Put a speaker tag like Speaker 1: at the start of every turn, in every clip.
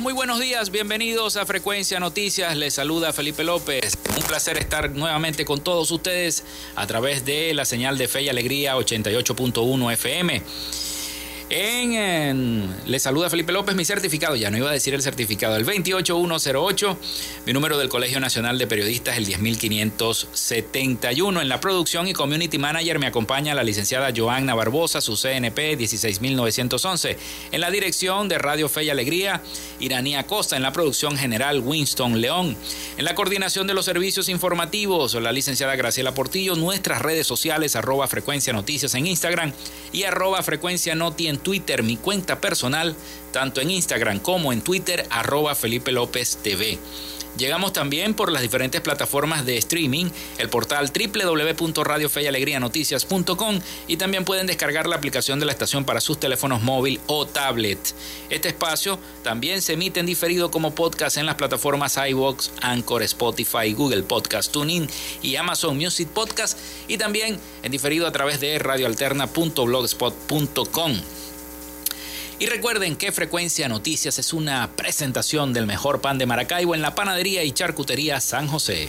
Speaker 1: Muy buenos días, bienvenidos a Frecuencia Noticias, les saluda Felipe López. Un placer estar nuevamente con todos ustedes a través de la señal de Fe y Alegría 88.1 FM. En, le saluda Felipe López, mi certificado, ya no iba a decir el certificado, el 28108, mi número del Colegio Nacional de Periodistas, el 10571. En la producción y community manager me acompaña la licenciada Joanna Barbosa, su CNP 16911. En la dirección de Radio Fe y Alegría, Iranía Costa. En la producción general, Winston León. En la coordinación de los servicios informativos, la licenciada Graciela Portillo. Nuestras redes sociales, arroba frecuencia noticias en Instagram y arroba frecuencia noti Twitter, mi cuenta personal, tanto en Instagram como en Twitter, arroba Felipe López TV. Llegamos también por las diferentes plataformas de streaming, el portal www.radiofeyalegrianoticias.com y también pueden descargar la aplicación de la estación para sus teléfonos móvil o tablet. Este espacio también se emite en diferido como podcast en las plataformas iVoox, Anchor, Spotify, Google Podcast, TuneIn y Amazon Music Podcast y también en diferido a través de radioalterna.blogspot.com. Y recuerden que Frecuencia Noticias es una presentación del mejor pan de Maracaibo en la panadería y charcutería San José.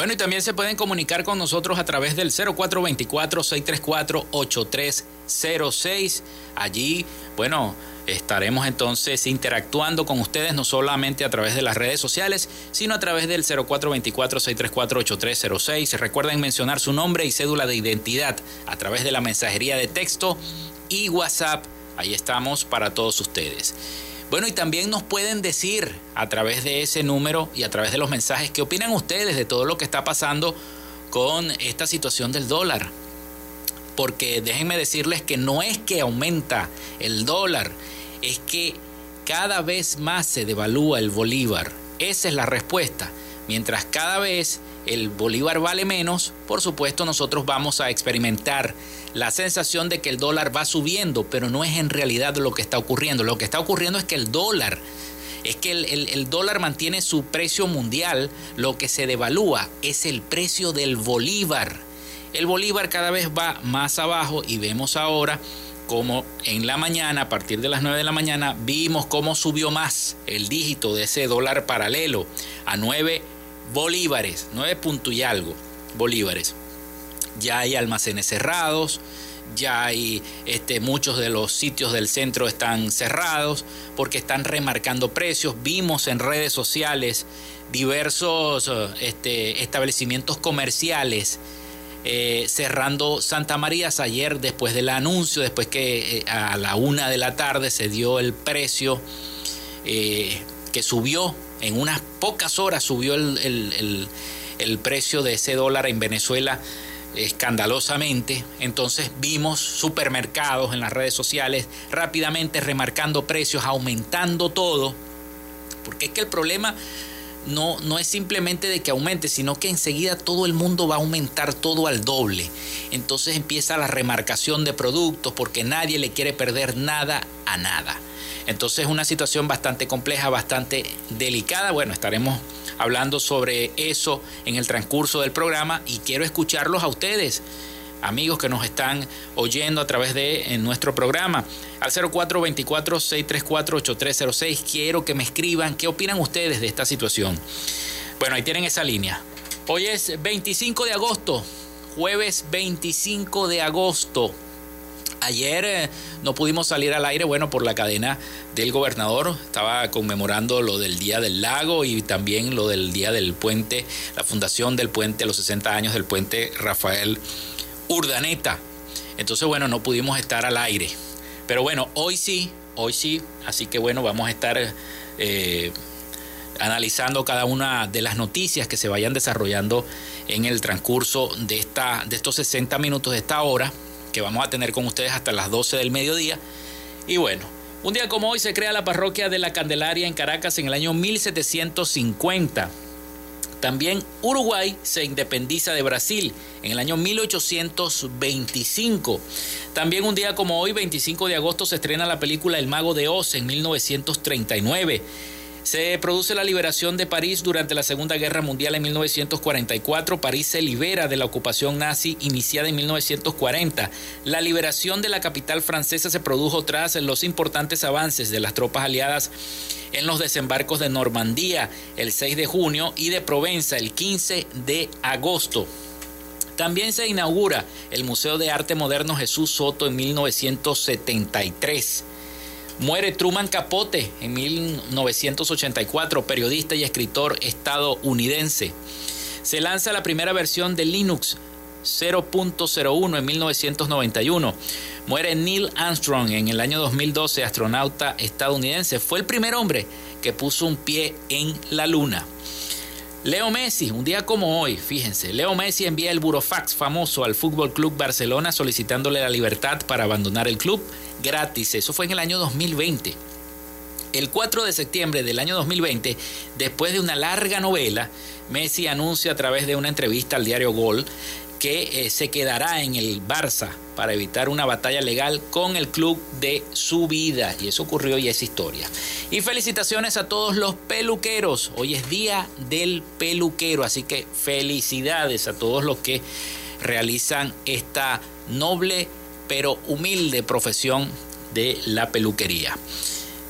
Speaker 1: Bueno, y también se pueden comunicar con nosotros a través del 0424-634-8306. Allí, bueno, estaremos entonces interactuando con ustedes no solamente a través de las redes sociales, sino a través del 0424-634-8306. Recuerden mencionar su nombre y cédula de identidad a través de la mensajería de texto y WhatsApp. Ahí estamos para todos ustedes. Bueno, y también nos pueden decir a través de ese número y a través de los mensajes qué opinan ustedes de todo lo que está pasando con esta situación del dólar. porque déjenme decirles que no es que aumenta el dólar, es que cada vez más se devalúa el bolívar. Esa es la respuesta. Mientras cada vez el bolívar vale menos, por supuesto nosotros vamos a experimentar la sensación de que el dólar va subiendo, pero no es en realidad lo que está ocurriendo. Lo que está ocurriendo es que el dólar, es que el, dólar mantiene su precio mundial, lo que se devalúa es el precio del bolívar. El bolívar cada vez va más abajo y vemos ahora como en la mañana, a partir de las 9 de la mañana, vimos cómo subió más el dígito de ese dólar paralelo a 9 bolívares, 9 puntos y algo bolívares. Ya hay almacenes cerrados, ya hay este, muchos de los sitios del centro están cerrados porque están remarcando precios. Vimos en redes sociales diversos este, establecimientos comerciales eh, cerrando Santa María ayer después del anuncio, después que eh, a la una de la tarde se dio el precio eh, que subió en unas pocas horas subió el, precio de ese dólar en Venezuela escandalosamente. Entonces vimos supermercados en las redes sociales rápidamente remarcando precios, aumentando todo. Porque es que el problema no, no es simplemente de que aumente, sino que enseguida todo el mundo va a aumentar todo al doble. Entonces empieza la remarcación de productos porque nadie le quiere perder nada a nada. Entonces es una situación bastante compleja, bastante delicada. Bueno, estaremos hablando sobre eso en el transcurso del programa y quiero escucharlos a ustedes amigos que nos están oyendo a través de nuestro programa. Al 0424-634-8306 quiero que me escriban qué opinan ustedes de esta situación. Bueno, ahí tienen esa línea. Hoy es 25 de agosto, jueves 25 de agosto. Ayer eh, no pudimos salir al aire, bueno, por la cadena del gobernador. Estaba conmemorando lo del Día del Lago y también lo del Día del Puente, la fundación del puente, los 60 años del puente Rafael Urdaneta. Entonces, bueno, no pudimos estar al aire. Pero bueno, hoy sí, hoy sí. Así que bueno, vamos a estar eh, analizando cada una de las noticias que se vayan desarrollando en el transcurso de, esta, de estos 60 minutos de esta hora que vamos a tener con ustedes hasta las 12 del mediodía. Y bueno, un día como hoy se crea la parroquia de la Candelaria en Caracas en el año 1750. También Uruguay se independiza de Brasil en el año 1825. También un día como hoy, 25 de agosto, se estrena la película El Mago de Oz en 1939. Se produce la liberación de París durante la Segunda Guerra Mundial en 1944. París se libera de la ocupación nazi iniciada en 1940. La liberación de la capital francesa se produjo tras los importantes avances de las tropas aliadas en los desembarcos de Normandía el 6 de junio y de Provenza el 15 de agosto. También se inaugura el Museo de Arte Moderno Jesús Soto en 1973. Muere Truman Capote en 1984, periodista y escritor estadounidense. Se lanza la primera versión de Linux 0.01 en 1991. Muere Neil Armstrong en el año 2012, astronauta estadounidense. Fue el primer hombre que puso un pie en la luna. Leo Messi, un día como hoy, fíjense, Leo Messi envía el burofax famoso al Fútbol Club Barcelona solicitándole la libertad para abandonar el club gratis. Eso fue en el año 2020. El 4 de septiembre del año 2020, después de una larga novela, Messi anuncia a través de una entrevista al diario Gol que eh, se quedará en el Barça para evitar una batalla legal con el club de su vida. Y eso ocurrió y es historia. Y felicitaciones a todos los peluqueros. Hoy es día del peluquero, así que felicidades a todos los que realizan esta noble pero humilde profesión de la peluquería.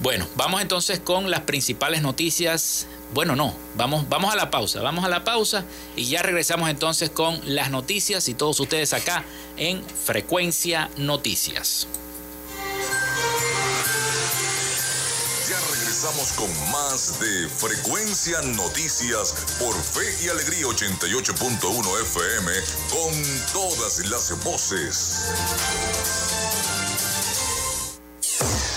Speaker 1: Bueno, vamos entonces con las principales noticias bueno, no, vamos, vamos a la pausa, vamos a la pausa y ya regresamos entonces con las noticias y todos ustedes acá en Frecuencia Noticias.
Speaker 2: Ya regresamos con más de Frecuencia Noticias por Fe y Alegría 88.1 FM con todas las voces.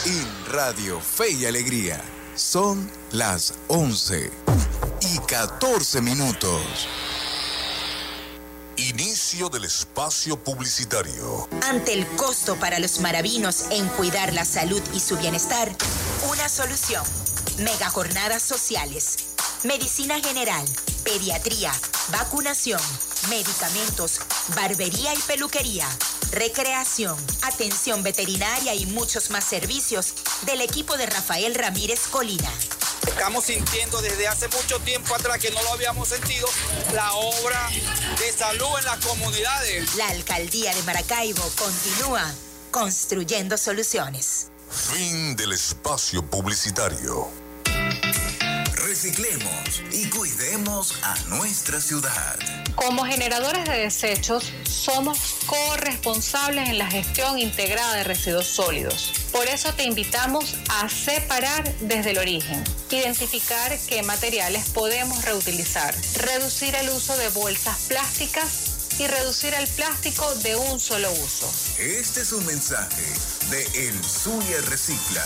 Speaker 3: En Radio Fe y Alegría son las 11 y 14 minutos.
Speaker 2: Inicio del espacio publicitario.
Speaker 4: Ante el costo para los maravinos en cuidar la salud y su bienestar, una solución. Mega jornadas sociales. Medicina general, pediatría, vacunación, medicamentos, barbería y peluquería, recreación, atención veterinaria y muchos más servicios del equipo de Rafael Ramírez Colina.
Speaker 5: Estamos sintiendo desde hace mucho tiempo atrás que no lo habíamos sentido la obra de salud en las comunidades.
Speaker 4: La alcaldía de Maracaibo continúa construyendo soluciones.
Speaker 2: Fin del espacio publicitario.
Speaker 3: Reciclemos y cuidemos a nuestra ciudad.
Speaker 6: Como generadores de desechos, somos corresponsables en la gestión integrada de residuos sólidos. Por eso te invitamos a separar desde el origen, identificar qué materiales podemos reutilizar, reducir el uso de bolsas plásticas y reducir el plástico de un solo uso.
Speaker 3: Este es un mensaje de El Zulia Recicla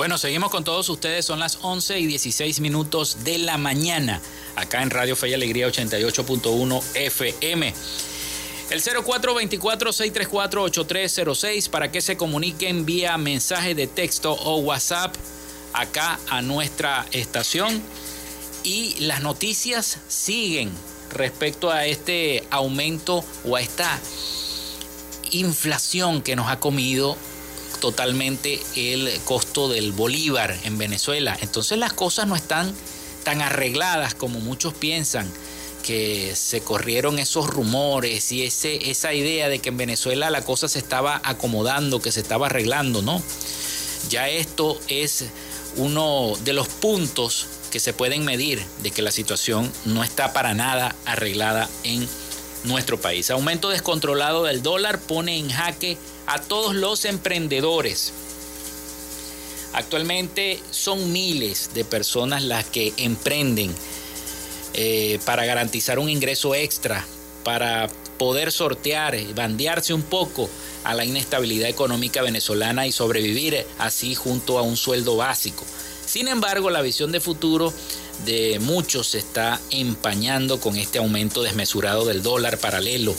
Speaker 1: Bueno, seguimos con todos ustedes. Son las 11 y 16 minutos de la mañana, acá en Radio Fe y Alegría 88.1 FM. El 0424-634-8306 para que se comuniquen vía mensaje de texto o WhatsApp acá a nuestra estación. Y las noticias siguen respecto a este aumento o a esta inflación que nos ha comido totalmente el costo del bolívar en Venezuela. Entonces las cosas no están tan arregladas como muchos piensan que se corrieron esos rumores y ese, esa idea de que en Venezuela la cosa se estaba acomodando, que se estaba arreglando, ¿no? Ya esto es uno de los puntos que se pueden medir de que la situación no está para nada arreglada en nuestro país. Aumento descontrolado del dólar pone en jaque a todos los emprendedores. Actualmente son miles de personas las que emprenden eh, para garantizar un ingreso extra, para poder sortear, bandearse un poco a la inestabilidad económica venezolana y sobrevivir así junto a un sueldo básico. Sin embargo, la visión de futuro de muchos se está empañando con este aumento desmesurado del dólar paralelo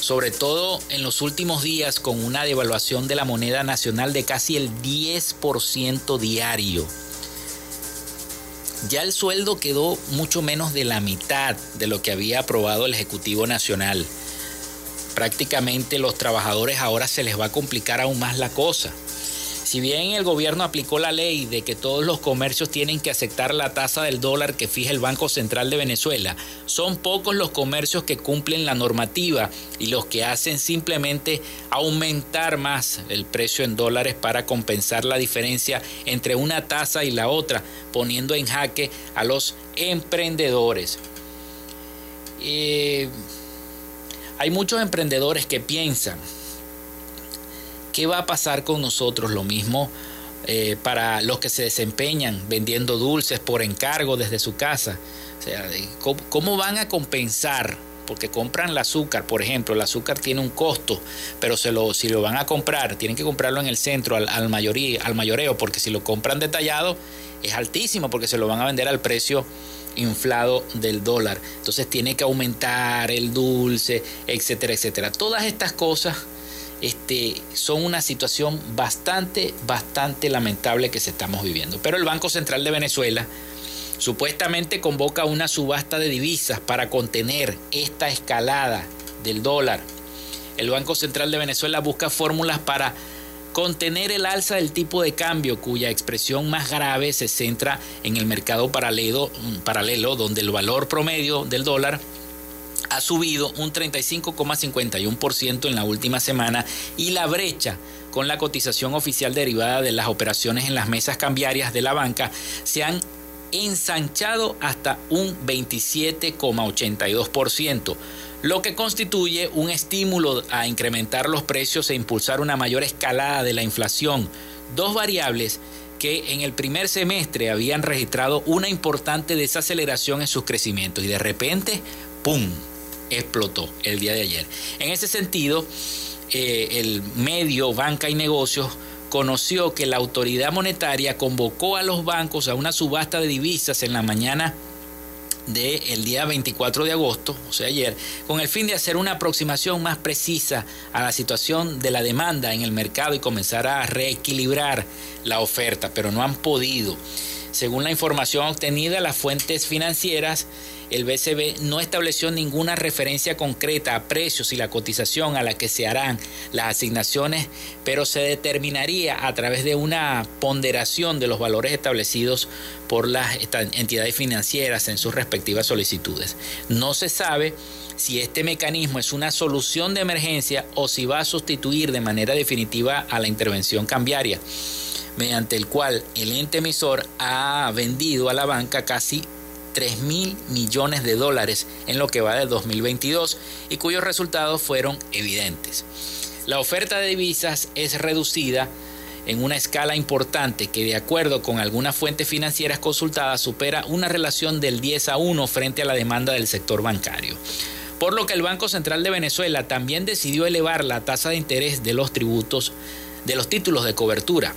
Speaker 1: sobre todo en los últimos días con una devaluación de la moneda nacional de casi el 10% diario. Ya el sueldo quedó mucho menos de la mitad de lo que había aprobado el Ejecutivo Nacional. Prácticamente los trabajadores ahora se les va a complicar aún más la cosa. Si bien el gobierno aplicó la ley de que todos los comercios tienen que aceptar la tasa del dólar que fija el Banco Central de Venezuela, son pocos los comercios que cumplen la normativa y los que hacen simplemente aumentar más el precio en dólares para compensar la diferencia entre una tasa y la otra, poniendo en jaque a los emprendedores. Eh, hay muchos emprendedores que piensan ¿Qué va a pasar con nosotros? Lo mismo eh, para los que se desempeñan vendiendo dulces por encargo desde su casa. O sea, ¿cómo, van a compensar? Porque compran el azúcar, por ejemplo, el azúcar tiene un costo, pero si lo van a comprar, tienen que comprarlo en el centro, al, al, al mayoreo, porque si lo compran detallado es altísimo, porque se lo van a vender al precio inflado del dólar. Entonces tiene que aumentar el dulce, etcétera, etcétera. Todas estas cosas este, son una situación bastante, bastante lamentable que se estamos viviendo. Pero el Banco Central de Venezuela supuestamente convoca una subasta de divisas para contener esta escalada del dólar. El Banco Central de Venezuela busca fórmulas para contener el alza del tipo de cambio, cuya expresión más grave se centra en el mercado paralelo, paralelo donde el valor promedio del dólar ha subido un 35,51% en la última semana y la brecha con la cotización oficial derivada de las operaciones en las mesas cambiarias de la banca se han ensanchado hasta un 27,82%, lo que constituye un estímulo a incrementar los precios e impulsar una mayor escalada de la inflación, dos variables que en el primer semestre habían registrado una importante desaceleración en sus crecimientos y de repente, ¡pum!, explotó el día de ayer. En ese sentido, eh, el medio Banca y Negocios conoció que la autoridad monetaria convocó a los bancos a una subasta de divisas en la mañana del día 24 de agosto, o sea ayer, con el fin de hacer una aproximación más precisa a la situación de la demanda en el mercado y comenzar a reequilibrar la oferta, pero no han podido. Según la información obtenida, las fuentes financieras el BCB no estableció ninguna referencia concreta a precios y la cotización a la que se harán las asignaciones, pero se determinaría a través de una ponderación de los valores establecidos por las entidades financieras en sus respectivas solicitudes. No se sabe si este mecanismo es una solución de emergencia o si va a sustituir de manera definitiva a la intervención cambiaria mediante el cual el ente emisor ha vendido a la banca casi 3 mil millones de dólares en lo que va del 2022 y cuyos resultados fueron evidentes. La oferta de divisas es reducida en una escala importante que de acuerdo con algunas fuentes financieras consultadas supera una relación del 10 a 1 frente a la demanda del sector bancario. Por lo que el Banco Central de Venezuela también decidió elevar la tasa de interés de los tributos de los títulos de cobertura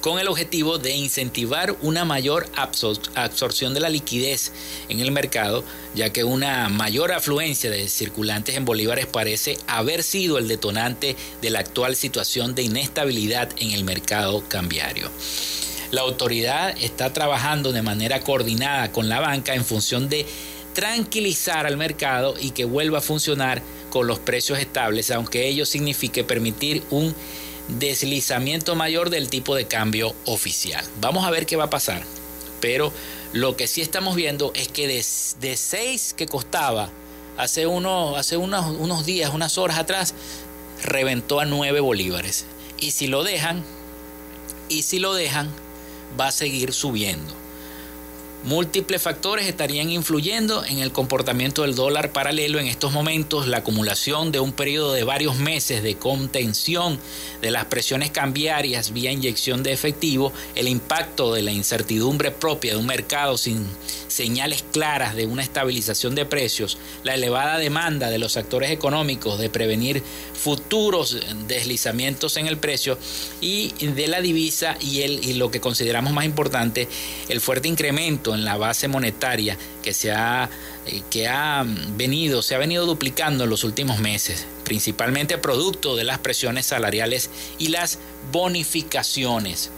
Speaker 1: con el objetivo de incentivar una mayor absorción de la liquidez en el mercado, ya que una mayor afluencia de circulantes en bolívares parece haber sido el detonante de la actual situación de inestabilidad en el mercado cambiario. La autoridad está trabajando de manera coordinada con la banca en función de tranquilizar al mercado y que vuelva a funcionar con los precios estables, aunque ello signifique permitir un deslizamiento mayor del tipo de cambio oficial. Vamos a ver qué va a pasar. Pero lo que sí estamos viendo es que de, 6 que costaba hace, hace unos, unos días, unas horas atrás, reventó a 9 bolívares. Y si lo dejan, y si lo dejan, va a seguir subiendo. Múltiples factores estarían influyendo en el comportamiento del dólar paralelo en estos momentos. La acumulación de un periodo de varios meses de contención de las presiones cambiarias vía inyección de efectivo, el impacto de la incertidumbre propia de un mercado sin señales claras de una estabilización de precios, la elevada demanda de los actores económicos de prevenir futuros deslizamientos en el precio y de la divisa y, el, y lo que consideramos más importante, el fuerte incremento en la base monetaria que se ha eh, que ha venido, se ha venido duplicando en los últimos meses, principalmente producto de las presiones salariales y las bonificaciones.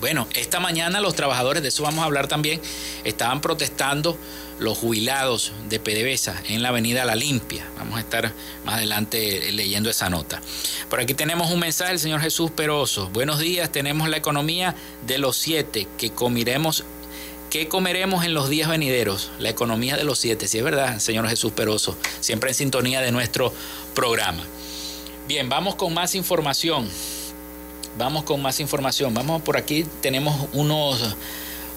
Speaker 1: Bueno, esta mañana los trabajadores, de eso vamos a hablar también, estaban protestando los jubilados de PDVSA en la avenida La Limpia. Vamos a estar más adelante leyendo esa nota. Por aquí tenemos un mensaje del señor Jesús Peroso. Buenos días, tenemos la economía de los siete que comiremos ¿Qué comeremos en los días venideros? La economía de los siete, si es verdad, señor Jesús Peroso, siempre en sintonía de nuestro programa. Bien, vamos con más información. Vamos con más información. Vamos por aquí, tenemos unos,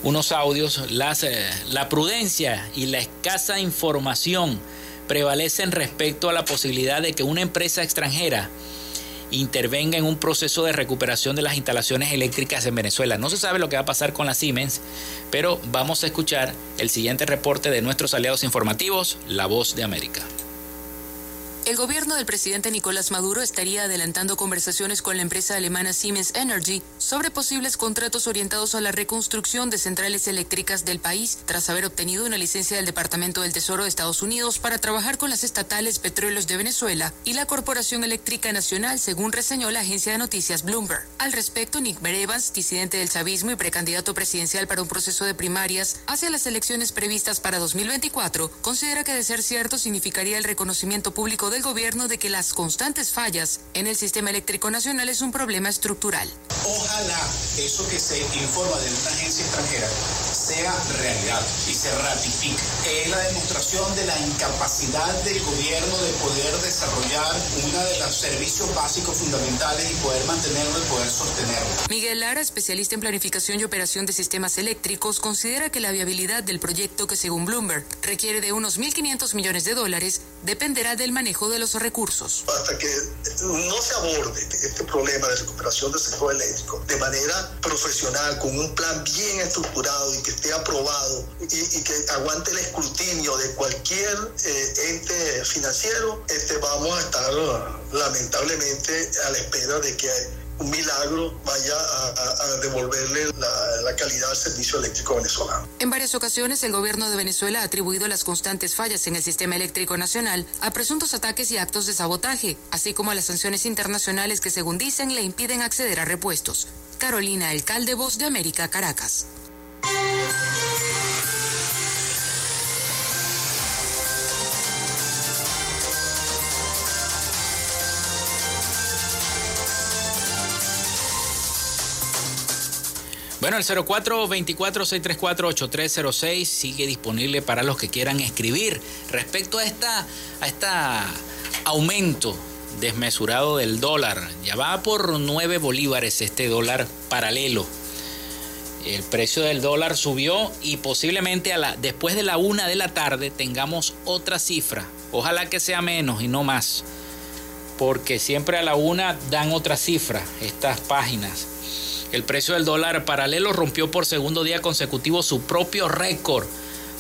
Speaker 1: unos audios. Las, eh, la prudencia y la escasa información prevalecen respecto a la posibilidad de que una empresa extranjera intervenga en un proceso de recuperación de las instalaciones eléctricas en Venezuela. No se sabe lo que va a pasar con la Siemens, pero vamos a escuchar el siguiente reporte de nuestros aliados informativos, La Voz de América.
Speaker 7: El gobierno del presidente Nicolás Maduro estaría adelantando conversaciones con la empresa alemana Siemens Energy sobre posibles contratos orientados a la reconstrucción de centrales eléctricas del país, tras haber obtenido una licencia del Departamento del Tesoro de Estados Unidos para trabajar con las estatales Petróleos de Venezuela y la Corporación Eléctrica Nacional, según reseñó la agencia de noticias Bloomberg. Al respecto, Nick Berevans, disidente del chavismo y precandidato presidencial para un proceso de primarias hacia las elecciones previstas para 2024, considera que de ser cierto significaría el reconocimiento público del gobierno de que las constantes fallas en el sistema eléctrico nacional es un problema estructural.
Speaker 8: Ojalá eso que se informa de una agencia extranjera sea realidad y se ratifique. Es la demostración de la incapacidad del gobierno de poder desarrollar uno de los servicios básicos fundamentales y poder mantenerlo y poder sostenerlo.
Speaker 7: Miguel Lara, especialista en planificación y operación de sistemas eléctricos, considera que la viabilidad del proyecto, que según Bloomberg requiere de unos 1.500 millones de dólares, dependerá del manejo de los recursos.
Speaker 9: Hasta que no se aborde este problema de recuperación del sector eléctrico de manera profesional, con un plan bien estructurado y que esté aprobado y, que aguante el escrutinio de cualquier eh, ente financiero, este, vamos a estar lamentablemente a la espera de que un milagro vaya a, devolverle la, la, calidad al servicio eléctrico venezolano.
Speaker 7: En varias ocasiones, el gobierno de Venezuela ha atribuido las constantes fallas en el sistema eléctrico nacional a presuntos ataques y actos de sabotaje, así como a las sanciones internacionales que, según dicen, le impiden acceder a repuestos. Carolina Alcalde, Voz de América, Caracas.
Speaker 1: Bueno, el 0424-634-8306 sigue disponible para los que quieran escribir respecto a esta, a esta aumento desmesurado del dólar. Ya va por 9 bolívares este dólar paralelo. El precio del dólar subió y posiblemente a la, después de la una de la tarde tengamos otra cifra. Ojalá que sea menos y no más. Porque siempre a la una dan otra cifra estas páginas. El precio del dólar paralelo rompió por segundo día consecutivo su propio récord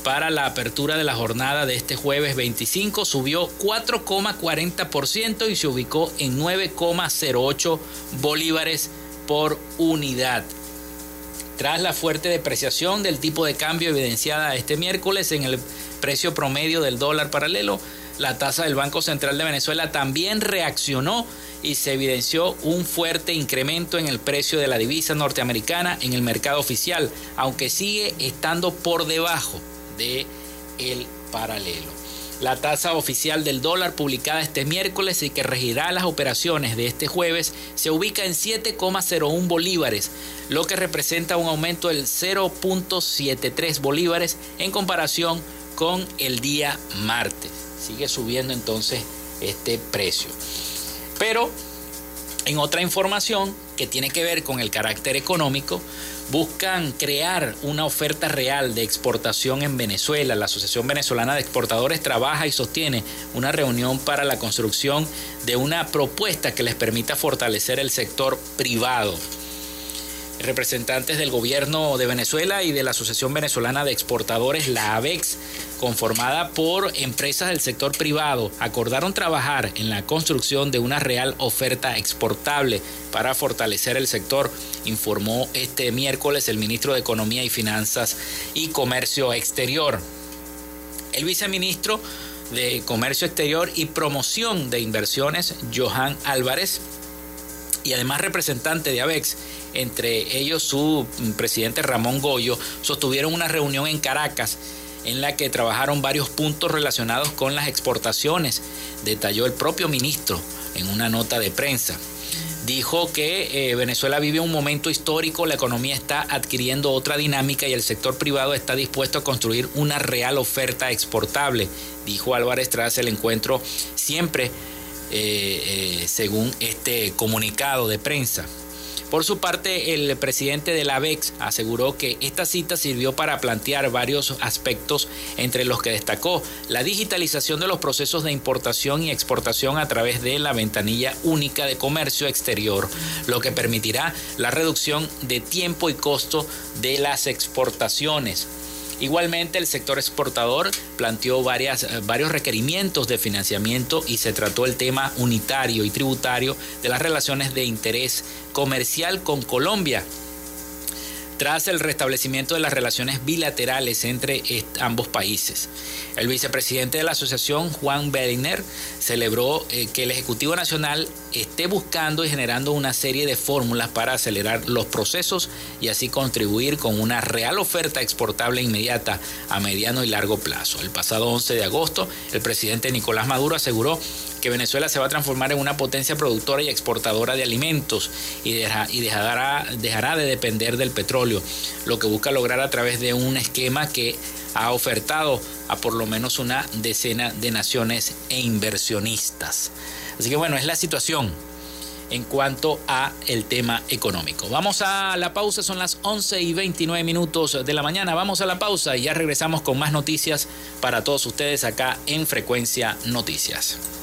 Speaker 1: para la apertura de la jornada de este jueves 25 subió 4,40% y se ubicó en 9,08 bolívares por unidad. Tras la fuerte depreciación del tipo de cambio evidenciada este miércoles en el precio promedio del dólar paralelo, la tasa del Banco Central de Venezuela también reaccionó y se evidenció un fuerte incremento en el precio de la divisa norteamericana en el mercado oficial, aunque sigue estando por debajo de el paralelo. La tasa oficial del dólar publicada este miércoles y que regirá las operaciones de este jueves se ubica en 7,01 bolívares, lo que representa un aumento del 0.73 bolívares en comparación con el día martes. Sigue subiendo entonces este precio. Pero en otra información que tiene que ver con el carácter económico, buscan crear una oferta real de exportación en Venezuela. La Asociación Venezolana de Exportadores trabaja y sostiene una reunión para la construcción de una propuesta que les permita fortalecer el sector privado representantes del gobierno de Venezuela y de la Asociación Venezolana de Exportadores, la AVEX, conformada por empresas del sector privado, acordaron trabajar en la construcción de una real oferta exportable para fortalecer el sector, informó este miércoles el ministro de Economía y Finanzas y Comercio Exterior. El viceministro de Comercio Exterior y Promoción de Inversiones, Johan Álvarez, y además representante de AVEX, entre ellos su presidente Ramón Goyo, sostuvieron una reunión en Caracas en la que trabajaron varios puntos relacionados con las exportaciones, detalló el propio ministro en una nota de prensa. Dijo que eh, Venezuela vive un momento histórico, la economía está adquiriendo otra dinámica y el sector privado está dispuesto a construir una real oferta exportable, dijo Álvarez tras el encuentro siempre eh, eh, según este comunicado de prensa. Por su parte, el presidente de la AVEX aseguró que esta cita sirvió para plantear varios aspectos, entre los que destacó la digitalización de los procesos de importación y exportación a través de la ventanilla única de comercio exterior, lo que permitirá la reducción de tiempo y costo de las exportaciones. Igualmente, el sector exportador planteó varias, eh, varios requerimientos de financiamiento y se trató el tema unitario y tributario de las relaciones de interés comercial con Colombia tras el restablecimiento de las relaciones bilaterales entre ambos países. El vicepresidente de la asociación, Juan Beriner, celebró eh, que el Ejecutivo Nacional esté buscando y generando una serie de fórmulas para acelerar los procesos y así contribuir con una real oferta exportable inmediata a mediano y largo plazo. El pasado 11 de agosto, el presidente Nicolás Maduro aseguró que Venezuela se va a transformar en una potencia productora y exportadora de alimentos y, dejará, dejará de depender del petróleo, lo que busca lograr a través de un esquema que ha ofertado a por lo menos una decena de naciones e inversionistas. Así que bueno, es la situación en cuanto a el tema económico. Vamos a la pausa, son las 11 y 29 minutos de la mañana. Vamos a la pausa y ya regresamos con más noticias para todos ustedes acá en Frecuencia Noticias.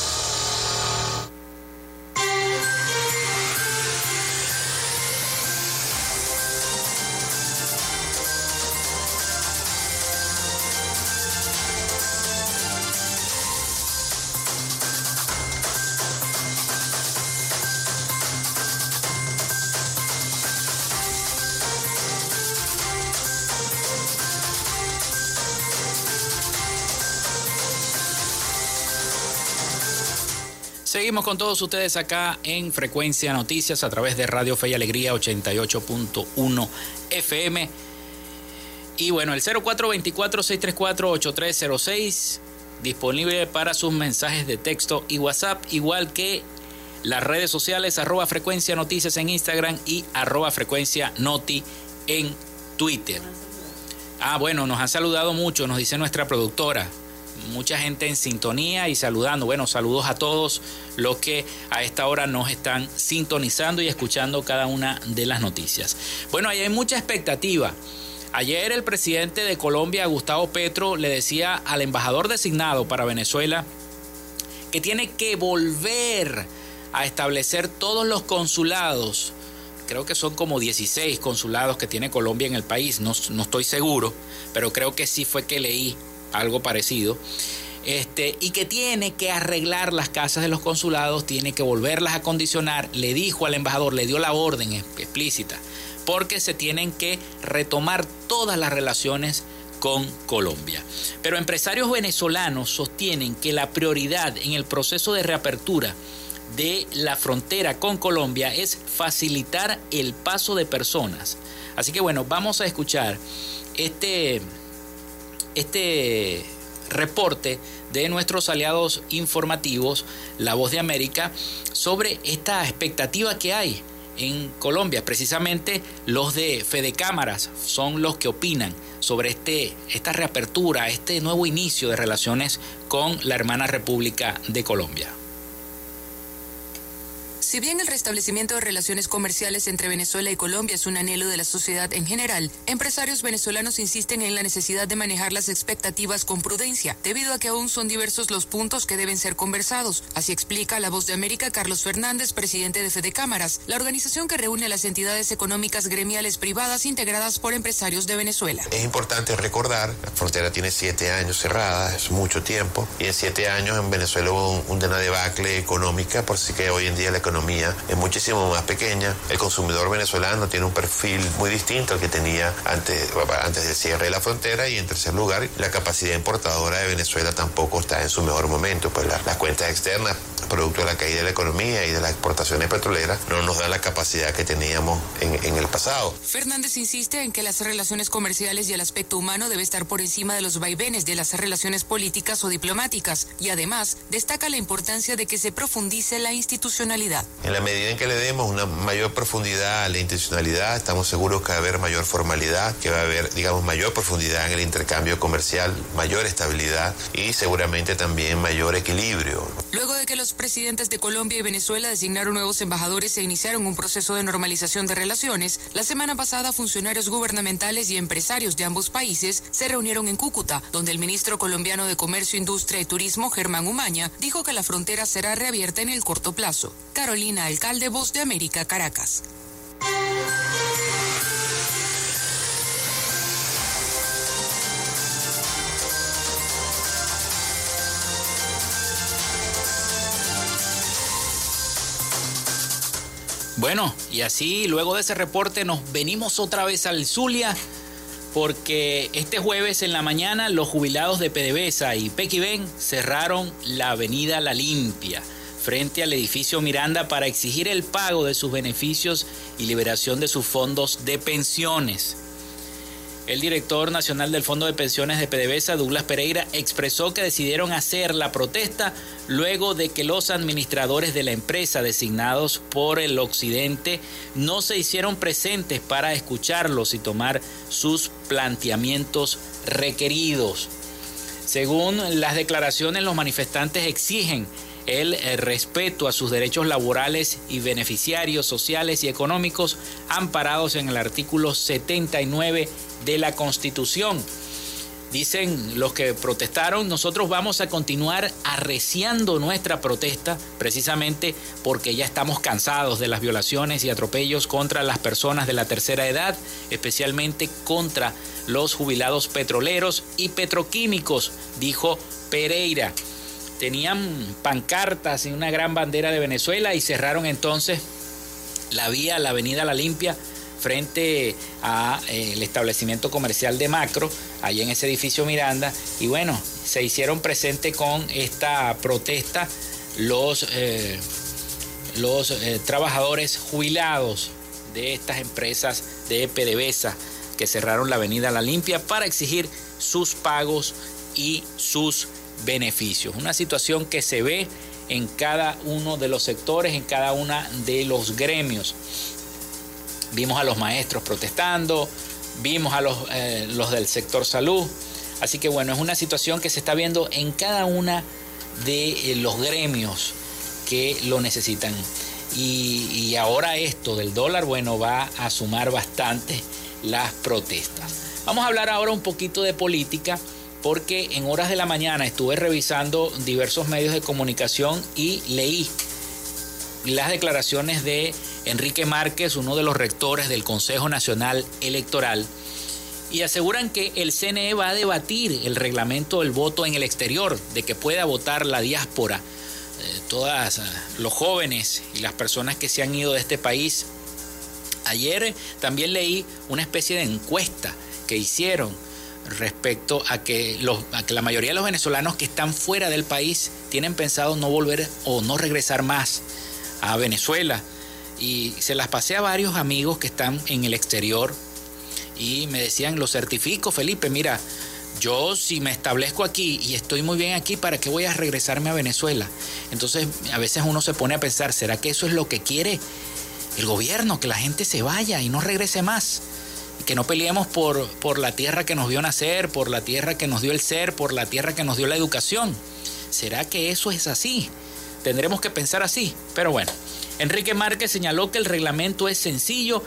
Speaker 1: Seguimos con todos ustedes acá en Frecuencia Noticias a través de Radio Fe y Alegría 88.1 FM. Y bueno, el 0424-634-8306 disponible para sus mensajes de texto y WhatsApp, igual que las redes sociales arroba frecuencia noticias en Instagram y arroba frecuencia noti en Twitter. Ah, bueno, nos han saludado mucho, nos dice nuestra productora mucha gente en sintonía y saludando. Bueno, saludos a todos los que a esta hora nos están sintonizando y escuchando cada una de las noticias. Bueno, ahí hay mucha expectativa. Ayer el presidente de Colombia, Gustavo Petro, le decía al embajador designado para Venezuela que tiene que volver a establecer todos los consulados. Creo que son como 16 consulados que tiene Colombia en el país, no, no estoy seguro, pero creo que sí fue que leí algo parecido, este, y que tiene que arreglar las casas de los consulados, tiene que volverlas a condicionar, le dijo al embajador, le dio la orden explícita, porque se tienen que retomar todas las relaciones con Colombia. Pero empresarios venezolanos sostienen que la prioridad en el proceso de reapertura de la frontera con Colombia es facilitar el paso de personas. Así que bueno, vamos a escuchar este este reporte de nuestros aliados informativos, La Voz de América, sobre esta expectativa que hay en Colombia. Precisamente los de Fede Cámaras son los que opinan sobre este, esta reapertura, este nuevo inicio de relaciones con la hermana República de Colombia.
Speaker 7: Si bien el restablecimiento de relaciones comerciales entre Venezuela y Colombia es un anhelo de la sociedad en general, empresarios venezolanos insisten en la necesidad de manejar las expectativas con prudencia, debido a que aún son diversos los puntos que deben ser conversados. Así explica la voz de América Carlos Fernández, presidente de Fede Cámaras, la organización que reúne a las entidades económicas gremiales privadas integradas por empresarios de Venezuela.
Speaker 10: Es importante recordar, la frontera tiene siete años cerrada, es mucho tiempo, y en siete años en Venezuela hubo un, una debacle económica, por si que hoy en día la economía es muchísimo más pequeña. El consumidor venezolano tiene un perfil muy distinto al que tenía antes, antes del cierre de la frontera y en tercer lugar, la capacidad importadora de Venezuela tampoco está en su mejor momento, pues las cuentas externas producto de la caída de la economía y de las exportaciones petroleras, no nos da la capacidad que teníamos en, en, el pasado.
Speaker 7: Fernández insiste en que las relaciones comerciales y el aspecto humano debe estar por encima de los vaivenes de las relaciones políticas o diplomáticas y además destaca la importancia de que se profundice la institucionalidad.
Speaker 10: En la medida en que le demos una mayor profundidad a la institucionalidad, estamos seguros que va a haber mayor formalidad, que va a haber, digamos, mayor profundidad en el intercambio comercial, mayor estabilidad y seguramente también mayor equilibrio.
Speaker 7: Luego de que los presidentes de Colombia y Venezuela designaron nuevos embajadores e iniciaron un proceso de normalización de relaciones, la semana pasada funcionarios gubernamentales y empresarios de ambos países se reunieron en Cúcuta, donde el ministro colombiano de Comercio, Industria y Turismo, Germán Umaña, dijo que la frontera será reabierta en el corto plazo. Carolina Alcalde, Voz de América, Caracas.
Speaker 1: Bueno, y así luego de ese reporte nos venimos otra vez al Zulia porque este jueves en la mañana los jubilados de PDVSA y Pequiven cerraron la avenida La Limpia frente al edificio Miranda para exigir el pago de sus beneficios y liberación de sus fondos de pensiones. El director nacional del Fondo de Pensiones de PDVSA, Douglas Pereira, expresó que decidieron hacer la protesta luego de que los administradores de la empresa designados por el Occidente no se hicieron presentes para escucharlos y tomar sus planteamientos requeridos. Según las declaraciones, los manifestantes exigen el, respeto a sus derechos laborales y beneficiarios sociales y económicos amparados en el artículo 79 de la Constitución. Dicen los que protestaron, nosotros vamos a continuar arreciando nuestra protesta precisamente porque ya estamos cansados de las violaciones y atropellos contra las personas de la tercera edad, especialmente contra los jubilados petroleros y petroquímicos, dijo Pereira tenían pancartas y una gran bandera de Venezuela y cerraron entonces la vía, la avenida La Limpia, frente al eh, establecimiento comercial de Macro, allí en ese edificio Miranda. Y bueno, se hicieron presente con esta protesta los, eh, los eh, trabajadores jubilados de estas empresas de PDVSA que cerraron la avenida La Limpia para exigir sus pagos y sus beneficios. Una situación que se ve en cada uno de los sectores, en cada una de los gremios. Vimos a los maestros protestando, vimos a los, eh, los del sector salud. Así que bueno, es una situación que se está viendo en cada una de eh, los gremios que lo necesitan. Y, y ahora esto del dólar, bueno, va a sumar bastante las protestas. Vamos a hablar ahora un poquito de política porque en horas de la mañana estuve revisando diversos medios de comunicación y leí las declaraciones de Enrique Márquez, uno de los rectores del Consejo Nacional Electoral, y aseguran que el CNE va a debatir el reglamento del voto en el exterior, de que pueda votar la diáspora, eh, todos eh, los jóvenes y las personas que se han ido de este país. Ayer también leí una especie de encuesta que hicieron respecto a que, los, que la mayoría de los venezolanos que están fuera del país tienen pensado no volver o no regresar más a Venezuela. Y se las pasé a varios amigos que están en el exterior y me decían, lo certifico, Felipe, mira, yo si me establezco aquí y estoy muy bien aquí, ¿para qué voy a regresarme a Venezuela? Entonces a veces uno se pone a pensar, ¿será que eso es lo que quiere el gobierno, que la gente se vaya y no regrese más. Que no peleemos por, por la tierra que nos vio nacer, por la tierra que nos dio el ser, por la tierra que nos dio la educación. ¿Será que eso es así? Tendremos que pensar así. Pero bueno, Enrique Márquez señaló que el reglamento es sencillo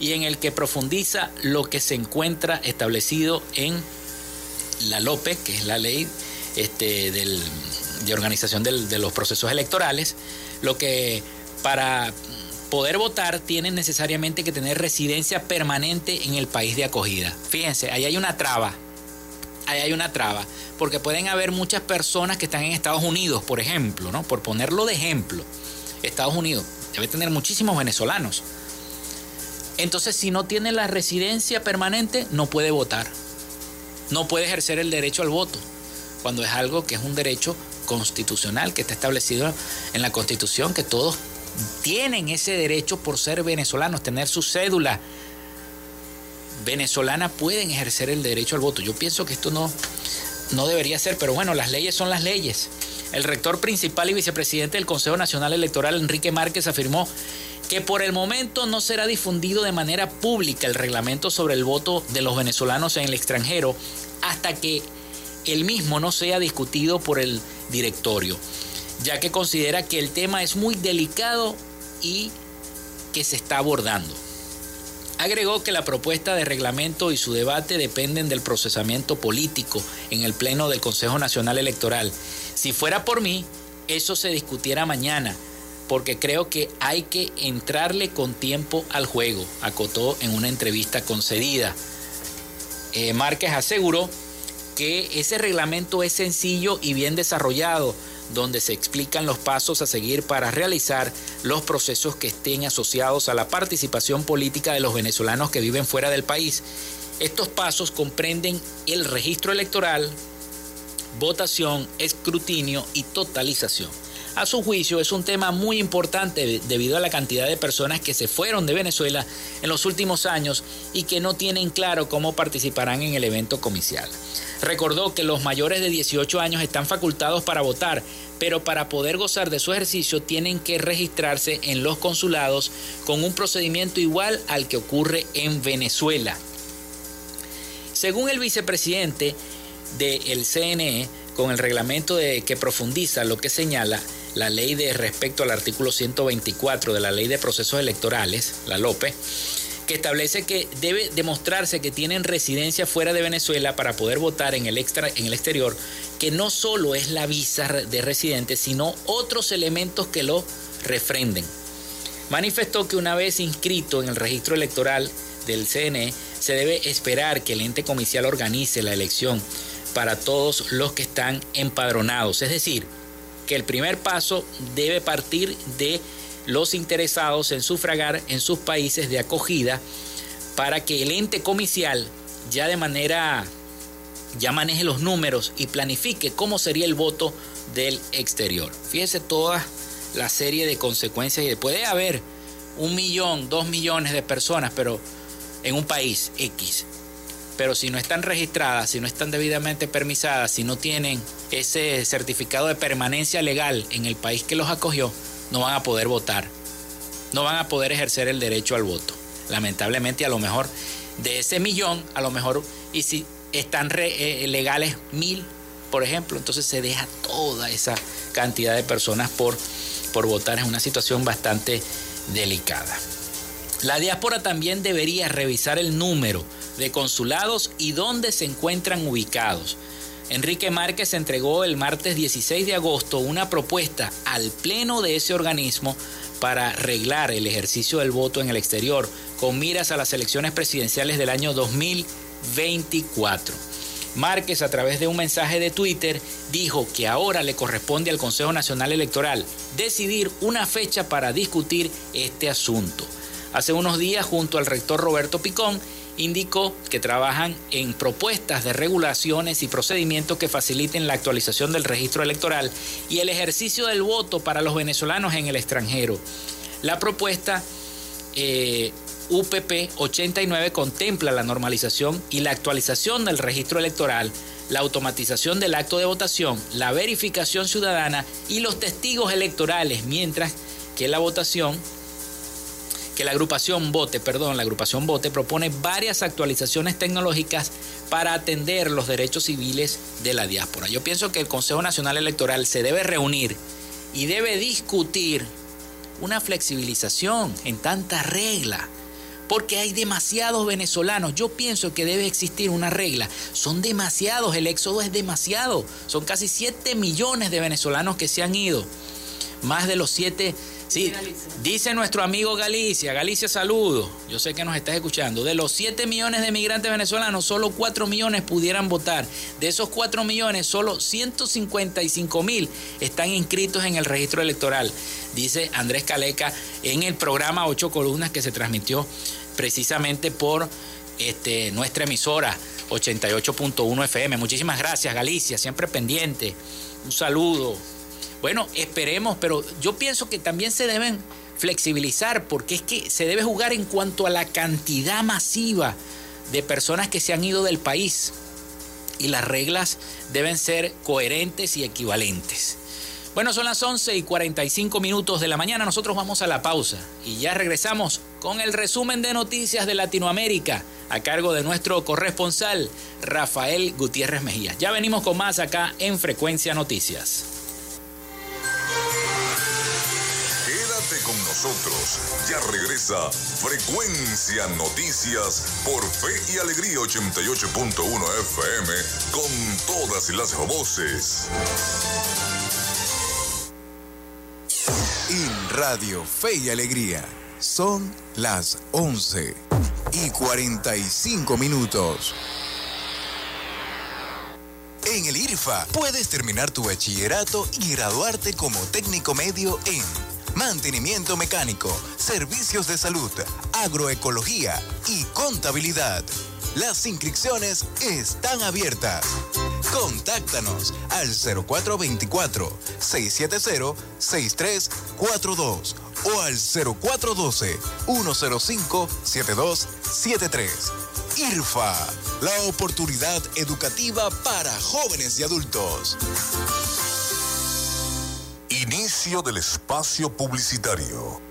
Speaker 1: y en el que profundiza lo que se encuentra establecido en la LOPE, que es la ley este, de organización de los procesos electorales, lo que para poder votar tienen necesariamente que tener residencia permanente en el país de acogida. Fíjense, ahí hay una traba, ahí hay una traba, porque pueden haber muchas personas que están en Estados Unidos, por ejemplo, ¿no? Por ponerlo de ejemplo, Estados Unidos debe tener muchísimos venezolanos. Entonces, si no tiene la residencia permanente, no puede votar. No puede ejercer el derecho al voto, cuando es algo que es un derecho constitucional que está establecido en la Constitución, que todos tienen ese derecho por ser venezolanos, tener su cédula venezolana, pueden ejercer el derecho al voto. Yo pienso que esto no, no debería ser, pero bueno, las leyes son las leyes. El rector principal y vicepresidente del Consejo Nacional Electoral, Enrique Márquez, afirmó que por el momento no será difundido de manera pública el reglamento sobre el voto de los venezolanos en el extranjero hasta que el mismo no sea discutido por el directorio, ya que considera que el tema es muy delicado y que se está abordando. Agregó que la propuesta de reglamento y su debate dependen del procesamiento político en el Pleno del Consejo Nacional Electoral. Si fuera por mí, eso se discutiera mañana, porque creo que hay que entrarle con tiempo al juego, acotó en una entrevista concedida. Eh, Márquez aseguró que ese reglamento es sencillo y bien desarrollado, donde se explican los pasos a seguir para realizar los procesos que estén asociados a la participación política de los venezolanos que viven fuera del país. Estos pasos comprenden el registro electoral, votación, escrutinio y totalización. A su juicio es un tema muy importante debido a la cantidad de personas que se fueron de Venezuela en los últimos años y que no tienen claro cómo participarán en el evento comicial. Recordó que los mayores de 18 años están facultados para votar, pero para poder gozar de su ejercicio tienen que registrarse en los consulados con un procedimiento igual al que ocurre en Venezuela. Según el vicepresidente del CNE, con el reglamento de, que profundiza lo que señala la ley de respecto al artículo 124 de la ley de procesos electorales, la LOPE, que establece que debe demostrarse que tienen residencia fuera de Venezuela para poder votar en el, extra, en el exterior, que no solo es la visa de residente, sino otros elementos que lo refrenden. Manifestó que una vez inscrito en el registro electoral del CNE, se debe esperar que el ente comicial organice la elección para todos los que están empadronados. Es decir, que el primer paso debe partir de los interesados en sufragar en sus países de acogida para que el ente comicial ya de manera ya maneje los números y planifique cómo sería el voto del exterior. Fíjese toda la serie de consecuencias y puede haber un millón, dos millones de personas, pero en un país X pero si no están registradas, si no están debidamente permisadas, si no tienen ese certificado de permanencia legal en el país que los acogió, no van a poder votar, no van a poder ejercer el derecho al voto. Lamentablemente, a lo mejor de ese millón, a lo mejor, y si están eh, legales mil, por ejemplo, entonces se deja toda esa cantidad de personas por, por votar. Es una situación bastante delicada. La diáspora también debería revisar el número de consulados y dónde se encuentran ubicados. Enrique Márquez entregó el martes 16 de agosto una propuesta al pleno de ese organismo para arreglar el ejercicio del voto en el exterior con miras a las elecciones presidenciales del año 2024. Márquez a través de un mensaje de Twitter dijo que ahora le corresponde al Consejo Nacional Electoral decidir una fecha para discutir este asunto. Hace unos días, junto al rector Roberto Picón, indicó que trabajan en propuestas de regulaciones y procedimientos que faciliten la actualización del registro electoral y el ejercicio del voto para los venezolanos en el extranjero. La propuesta eh, UPP 89 contempla la normalización y la actualización del registro electoral, la automatización del acto de votación, la verificación ciudadana y los testigos electorales, mientras que la votación que la agrupación Bote, perdón, la agrupación Bote propone varias actualizaciones tecnológicas para atender los derechos civiles de la diáspora. Yo pienso que el Consejo Nacional Electoral se debe reunir y debe discutir una flexibilización en tanta regla porque hay demasiados venezolanos. Yo pienso que debe existir una regla. Son demasiados, el éxodo es demasiado. Son casi 7 millones de venezolanos que se han ido. Más de los 7... Sí, dice nuestro amigo Galicia, Galicia saludo, yo sé que nos estás escuchando, de los 7 millones de migrantes venezolanos, solo 4 millones pudieran votar. De esos 4 millones, solo 155 mil están inscritos en el registro electoral, dice Andrés Caleca en el programa 8 columnas que se transmitió precisamente por este, nuestra emisora 88.1 FM. Muchísimas gracias, Galicia, siempre pendiente. Un saludo. Bueno, esperemos, pero yo pienso que también se deben flexibilizar porque es que se debe jugar en cuanto a la cantidad masiva de personas que se han ido del país y las reglas deben ser coherentes y equivalentes. Bueno, son las 11 y 45 minutos de la mañana. Nosotros vamos a la pausa y ya regresamos con el resumen de noticias de Latinoamérica a cargo de nuestro corresponsal Rafael Gutiérrez Mejía. Ya venimos con más acá en Frecuencia Noticias.
Speaker 2: Ya regresa Frecuencia Noticias por Fe y Alegría 88.1 FM con todas las voces.
Speaker 3: En Radio Fe y Alegría son las 11 y 45 minutos. En el IRFA puedes terminar tu bachillerato y graduarte como técnico medio en mantenimiento mecánico, servicios de salud, agroecología y contabilidad. Las inscripciones están abiertas. Contáctanos al 0424-670-6342 o al 0412-105-7273. IRFA, la oportunidad educativa para jóvenes y adultos.
Speaker 2: Del espacio publicitario.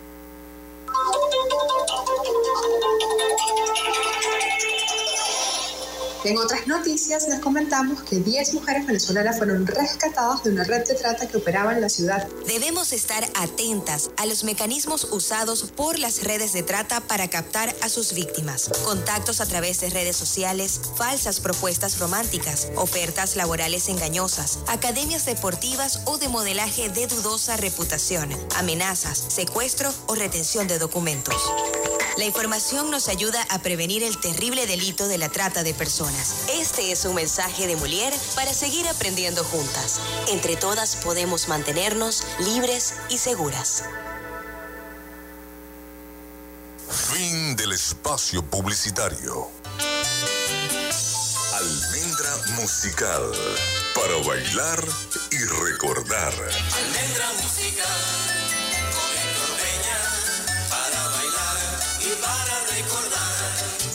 Speaker 11: En otras noticias les comentamos que 10 mujeres venezolanas fueron rescatadas de una red de trata que operaba en la ciudad.
Speaker 4: Debemos estar atentas a los mecanismos usados por las redes de trata para captar a sus víctimas. Contactos a través de redes sociales, falsas propuestas románticas, ofertas laborales engañosas, academias deportivas o de modelaje de dudosa reputación, amenazas, secuestro o retención de documentos. La información nos ayuda a prevenir el terrible delito de la trata de personas. Este es un mensaje de Molière para seguir aprendiendo juntas. Entre todas podemos mantenernos libres y seguras.
Speaker 2: Fin del espacio publicitario. Almendra musical para bailar y recordar.
Speaker 12: Almendra musical,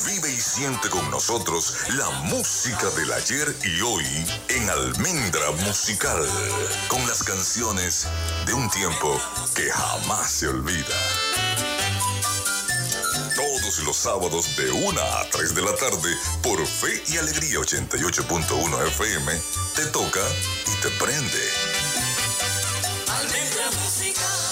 Speaker 2: Vive y siente con nosotros la música del ayer y hoy en Almendra Musical, con las canciones de un tiempo que jamás se olvida. Todos los sábados de 1 a 3 de la tarde por Fe y Alegría 88.1 FM te toca y te prende.
Speaker 12: Almendra musical.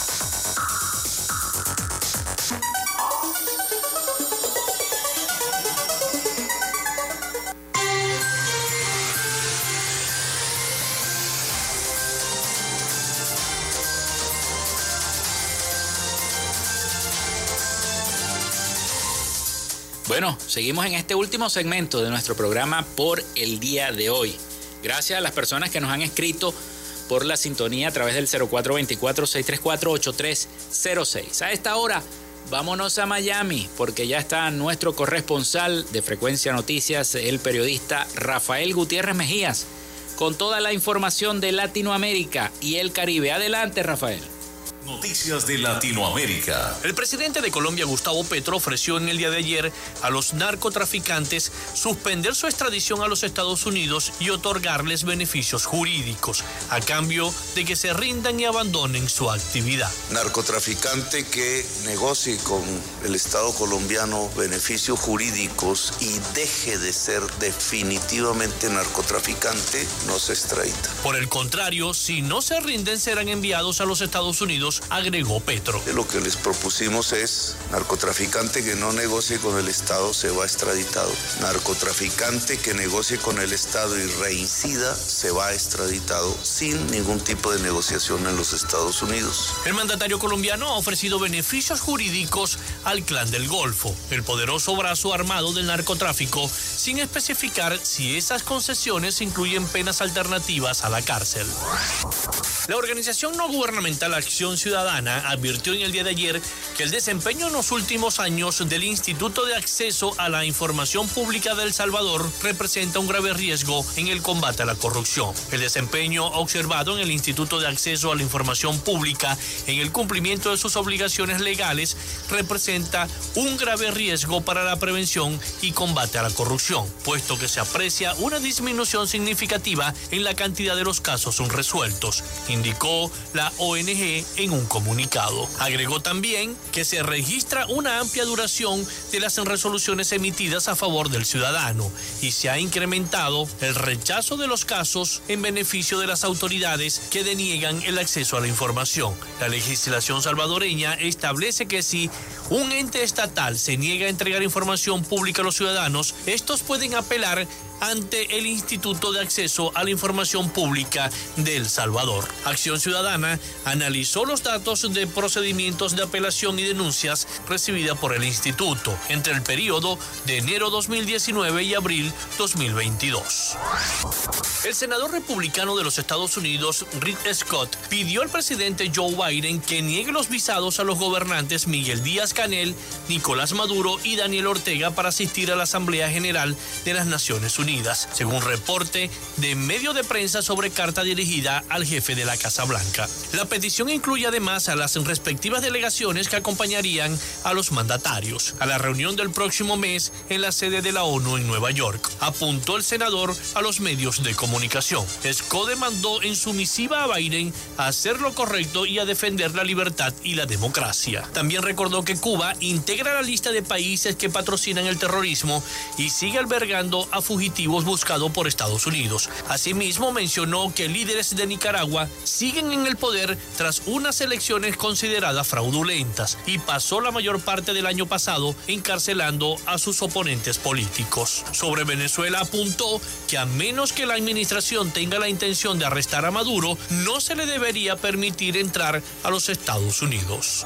Speaker 1: Bueno, seguimos en este último segmento de nuestro programa por el día de hoy. Gracias a las personas que nos han escrito por la sintonía a través del 0424-634-8306. A esta hora, vámonos a Miami porque ya está nuestro corresponsal de Frecuencia Noticias, el periodista Rafael Gutiérrez Mejías, con toda la información de Latinoamérica y el Caribe. Adelante, Rafael.
Speaker 2: Noticias de Latinoamérica.
Speaker 13: El presidente de Colombia, Gustavo Petro, ofreció en el día de ayer a los narcotraficantes suspender su extradición a los Estados Unidos y otorgarles beneficios jurídicos, a cambio de que se rindan y abandonen su actividad.
Speaker 14: Narcotraficante que negocie con el Estado colombiano beneficios jurídicos y deje de ser definitivamente narcotraficante, no se extradita.
Speaker 13: Por el contrario, si no se rinden, serán enviados a los Estados Unidos agregó Petro.
Speaker 14: Lo que les propusimos es narcotraficante que no negocie con el Estado se va extraditado. Narcotraficante que negocie con el Estado y reincida se va extraditado sin ningún tipo de negociación en los Estados Unidos.
Speaker 13: El mandatario colombiano ha ofrecido beneficios jurídicos al clan del Golfo, el poderoso brazo armado del narcotráfico, sin especificar si esas concesiones incluyen penas alternativas a la cárcel. La organización no gubernamental Acción Ciudadana advirtió en el día de ayer que el desempeño en los últimos años del Instituto de Acceso a la Información Pública de El Salvador representa un grave riesgo en el combate a la corrupción. El desempeño observado en el Instituto de Acceso a la Información Pública en el cumplimiento de sus obligaciones legales representa un grave riesgo para la prevención y combate a la corrupción, puesto que se aprecia una disminución significativa en la cantidad de los casos resueltos, indicó la ONG en un comunicado. Agregó también que se registra una amplia duración de las resoluciones emitidas a favor del ciudadano y se ha incrementado el rechazo de los casos en beneficio de las autoridades que deniegan el acceso a la información. La legislación salvadoreña establece que si un ente estatal se niega a entregar información pública a los ciudadanos, estos pueden apelar ante el Instituto de Acceso a la Información Pública de El Salvador. Acción Ciudadana analizó los datos de procedimientos de apelación y denuncias recibidas por el instituto entre el periodo de enero 2019 y abril 2022. El senador republicano de los Estados Unidos, Rick Scott, pidió al presidente Joe Biden que niegue los visados a los gobernantes Miguel Díaz Canel, Nicolás Maduro y Daniel Ortega para asistir a la Asamblea General de las Naciones Unidas, según reporte de medio de prensa sobre carta dirigida al jefe de la Casa Blanca. La petición incluye además a las respectivas delegaciones que acompañarían a los mandatarios a la reunión del próximo mes en la sede de la ONU en Nueva York, apuntó el senador a los medios de comunicación. Scott demandó en su misiva a Biden a hacer lo correcto y a defender la libertad y la democracia. También recordó que Cuba integra la lista de países que patrocinan el terrorismo y sigue albergando a fugitivos buscados por Estados Unidos. Asimismo, mencionó que líderes de Nicaragua siguen en el poder tras unas elecciones consideradas fraudulentas y pasó la mayor parte del año pasado encarcelando a sus oponentes políticos. Sobre Venezuela apuntó que a menos que la administración tenga la intención de arrestar a Maduro, no se le debería permitir entrar a los Estados Unidos.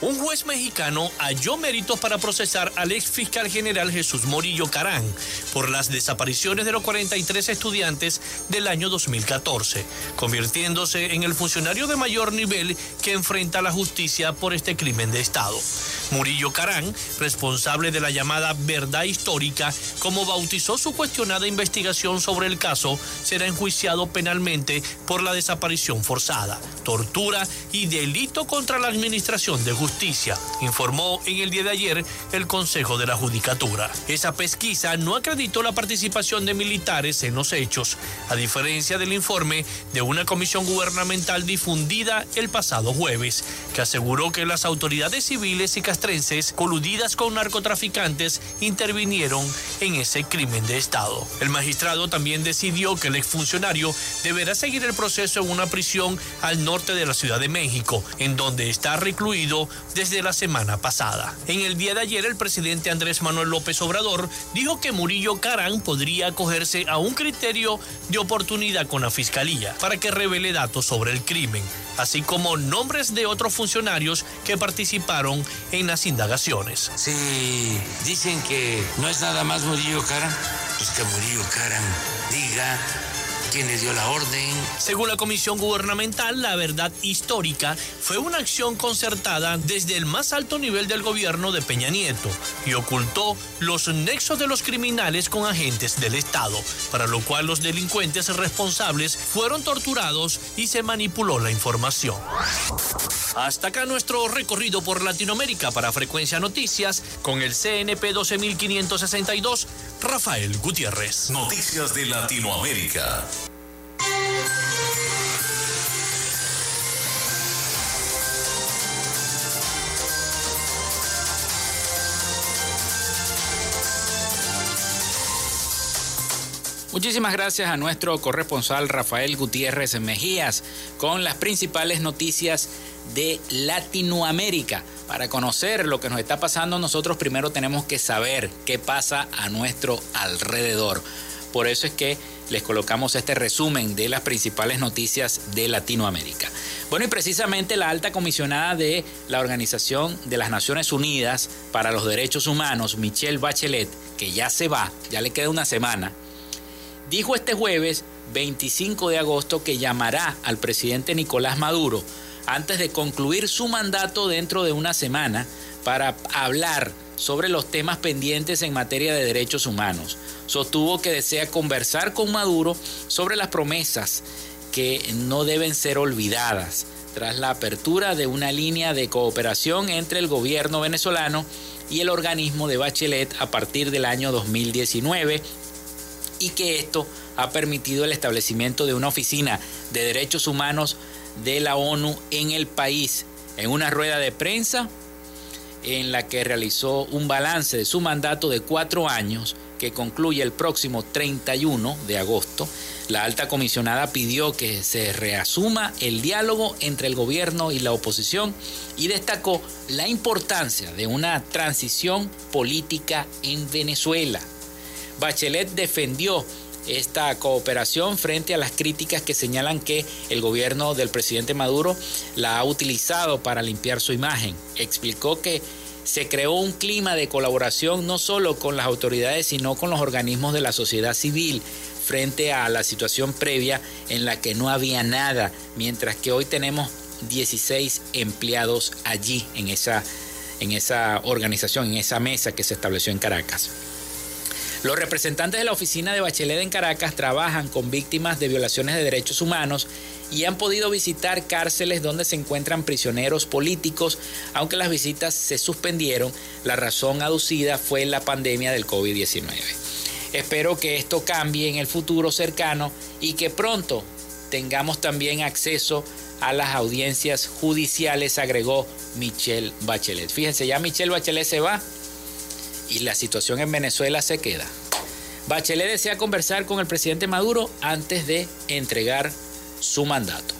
Speaker 13: Un juez mexicano halló méritos para procesar al ex fiscal general Jesús Morillo Carán por las desapariciones de los 43 estudiantes del año 2014, convirtiéndose en el funcionario de mayor nivel que enfrenta la justicia por este crimen de Estado. Murillo Carán, responsable de la llamada verdad histórica, como bautizó su cuestionada investigación sobre el caso, será enjuiciado penalmente por la desaparición forzada, tortura y delito contra la Administración de Justicia, informó en el día de ayer el Consejo de la Judicatura. Esa pesquisa no acreditó la participación de militares en los hechos, a diferencia del informe de una comisión gubernamental difundida el pasado jueves, que aseguró que las autoridades civiles y castrenses coludidas con narcotraficantes intervinieron en ese crimen de Estado. El magistrado también decidió que el exfuncionario deberá seguir el proceso en una prisión al norte de la Ciudad de México, en donde está recluido desde la semana pasada. En el día de ayer, el presidente Andrés Manuel López Obrador dijo que Murillo Carán podría acogerse a un criterio de oportunidad con la fiscalía para que revele datos sobre el crimen, así como nombres de otros funcionarios que participaron en las indagaciones.
Speaker 15: Si dicen que no es nada más Murillo Carán, pues que Murillo Carán diga le dio la orden.
Speaker 13: Según la Comisión Gubernamental, la verdad histórica fue una acción concertada desde el más alto nivel del gobierno de Peña Nieto y ocultó los nexos de los criminales con agentes del Estado, para lo cual los delincuentes responsables fueron torturados y se manipuló la información. Hasta acá nuestro recorrido por Latinoamérica para Frecuencia Noticias con el CNP 12562, Rafael Gutiérrez.
Speaker 2: Noticias de Latinoamérica.
Speaker 1: Muchísimas gracias a nuestro corresponsal Rafael Gutiérrez Mejías con las principales noticias de Latinoamérica. Para conocer lo que nos está pasando, nosotros primero tenemos que saber qué pasa a nuestro alrededor. Por eso es que les colocamos este resumen de las principales noticias de Latinoamérica. Bueno, y precisamente la alta comisionada de la Organización de las Naciones Unidas para los Derechos Humanos, Michelle Bachelet, que ya se va, ya le queda una semana, dijo este jueves 25 de agosto que llamará al presidente Nicolás Maduro antes de concluir su mandato dentro de una semana para hablar sobre los temas pendientes en materia de derechos humanos. Sostuvo que desea conversar con Maduro sobre las promesas que no deben ser olvidadas tras la apertura de una línea de cooperación entre el gobierno venezolano y el organismo de Bachelet a partir del año 2019 y que esto ha permitido el establecimiento de una oficina de derechos humanos de la ONU en el país. En una rueda de prensa en la que realizó un balance de su mandato de cuatro años que concluye el próximo 31 de agosto, la alta comisionada pidió que se reasuma el diálogo entre el gobierno y la oposición y destacó la importancia de una transición política en Venezuela. Bachelet defendió esta cooperación frente a las críticas que señalan que el gobierno del presidente Maduro la ha utilizado para limpiar su imagen. Explicó que se creó un clima de colaboración no solo con las autoridades, sino con los organismos de la sociedad civil frente a la situación previa en la que no había nada, mientras que hoy tenemos 16 empleados allí en esa, en esa organización, en esa mesa que se estableció en Caracas. Los representantes de la oficina de Bachelet en Caracas trabajan con víctimas de violaciones de derechos humanos y han podido visitar cárceles donde se encuentran prisioneros políticos, aunque las visitas se suspendieron. La razón aducida fue la pandemia del COVID-19. Espero que esto cambie en el futuro cercano y que pronto tengamos también acceso a las audiencias judiciales, agregó Michelle Bachelet. Fíjense, ya Michelle Bachelet se va y la situación en Venezuela se queda. Bachelet desea conversar con el presidente Maduro antes de entregar su mandato.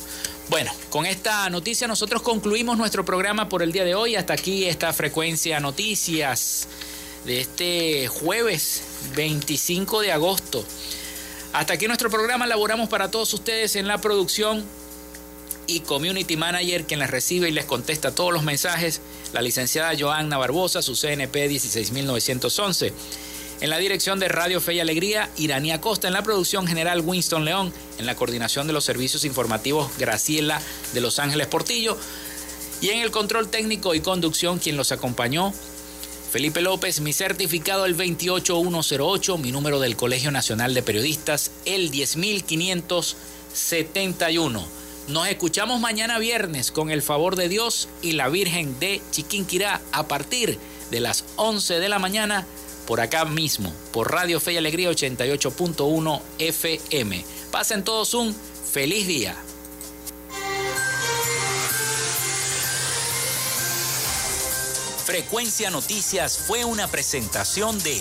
Speaker 1: Bueno, con esta noticia nosotros concluimos nuestro programa por el día de hoy. Hasta aquí esta frecuencia noticias de este jueves 25 de agosto. Hasta aquí nuestro programa laboramos para todos ustedes en la producción y community manager quien les recibe y les contesta todos los mensajes, la licenciada Joanna Barbosa, su CNP 16911. En la dirección de Radio Fe y Alegría, Iranía Costa. En la producción general, Winston León. En la coordinación de los servicios informativos, Graciela de Los Ángeles Portillo. Y en el control técnico y conducción, quien los acompañó, Felipe López, mi certificado el 28108, mi número del Colegio Nacional de Periodistas el 10571. Nos escuchamos mañana viernes con el favor de Dios y la Virgen de Chiquinquirá a partir de las 11 de la mañana por acá mismo, por Radio Fe y Alegría 88.1 FM. Pasen todos un feliz día. Frecuencia Noticias fue una presentación de